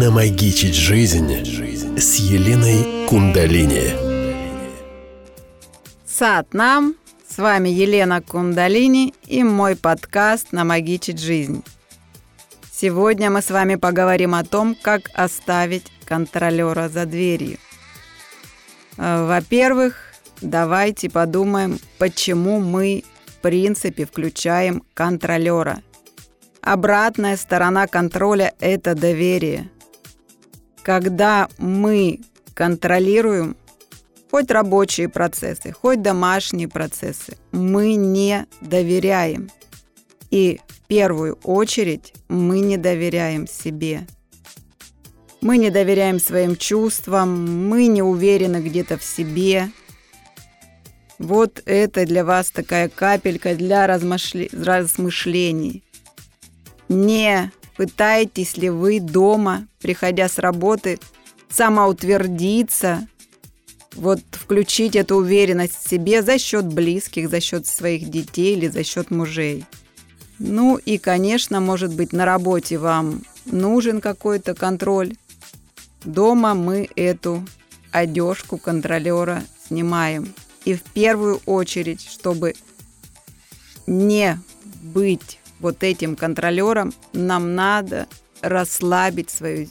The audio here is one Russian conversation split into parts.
Намагичить жизнь с Еленой Кундалини. Сад нам, с вами Елена Кундалини и мой подкаст «Намагичить жизнь». Сегодня мы с вами поговорим о том, как оставить контролера за дверью. Э, во-первых, давайте подумаем, почему мы в принципе включаем контролера – Обратная сторона контроля – это доверие. Когда мы контролируем хоть рабочие процессы, хоть домашние процессы, мы не доверяем. И в первую очередь мы не доверяем себе. Мы не доверяем своим чувствам, мы не уверены где-то в себе. Вот это для вас такая капелька для размышлений. Не пытаетесь ли вы дома, приходя с работы, самоутвердиться, вот включить эту уверенность в себе за счет близких, за счет своих детей или за счет мужей. Ну и, конечно, может быть, на работе вам нужен какой-то контроль. Дома мы эту одежку контролера снимаем. И в первую очередь, чтобы не быть вот этим контролером нам надо расслабить свою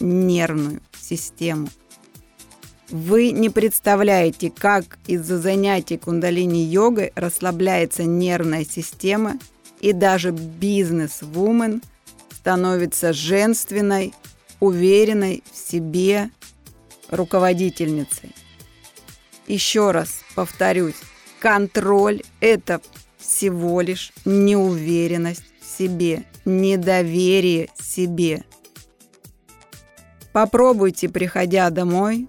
нервную систему. Вы не представляете, как из-за занятий кундалини-йогой расслабляется нервная система, и даже бизнес-вумен становится женственной, уверенной в себе руководительницей. Еще раз повторюсь, контроль – это всего лишь неуверенность в себе, недоверие себе. Попробуйте, приходя домой,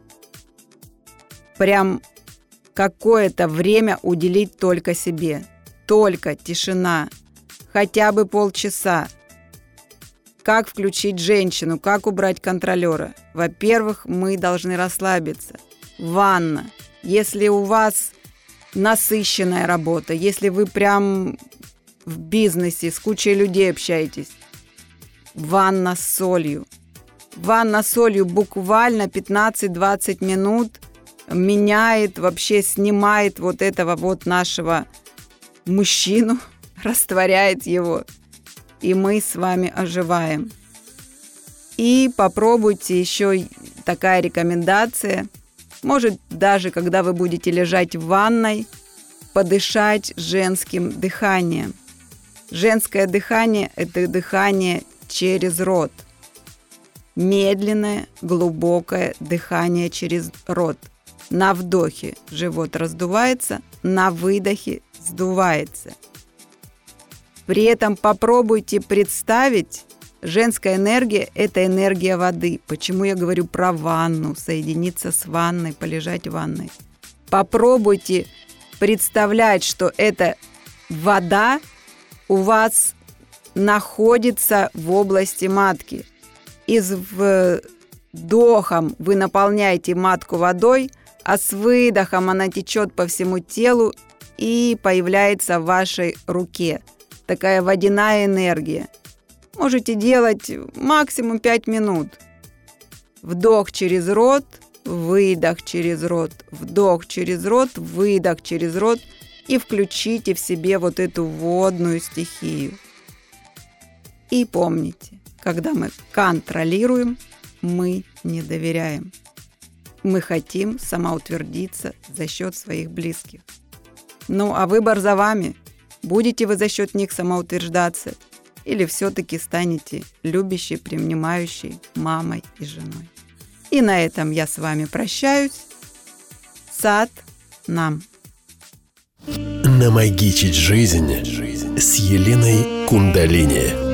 прям какое-то время уделить только себе. Только тишина. Хотя бы полчаса. Как включить женщину, как убрать контролера? Во-первых, мы должны расслабиться. Ванна. Если у вас насыщенная работа, если вы прям в бизнесе с кучей людей общаетесь, ванна с солью. Ванна с солью буквально 15-20 минут меняет, вообще снимает вот этого вот нашего мужчину, растворяет его. И мы с вами оживаем. И попробуйте еще такая рекомендация – может, даже когда вы будете лежать в ванной, подышать женским дыханием. Женское дыхание – это дыхание через рот. Медленное, глубокое дыхание через рот. На вдохе живот раздувается, на выдохе сдувается. При этом попробуйте представить, Женская энергия – это энергия воды. Почему я говорю про ванну, соединиться с ванной, полежать в ванной. Попробуйте представлять, что эта вода у вас находится в области матки. И с вдохом вы наполняете матку водой, а с выдохом она течет по всему телу и появляется в вашей руке. Такая водяная энергия – можете делать максимум 5 минут. Вдох через рот, выдох через рот, вдох через рот, выдох через рот и включите в себе вот эту водную стихию. И помните, когда мы контролируем, мы не доверяем. Мы хотим самоутвердиться за счет своих близких. Ну а выбор за вами. Будете вы за счет них самоутверждаться – или все-таки станете любящей, принимающей мамой и женой. И на этом я с вами прощаюсь. Сад нам. Намагичить жизнь с Еленой Кундалини.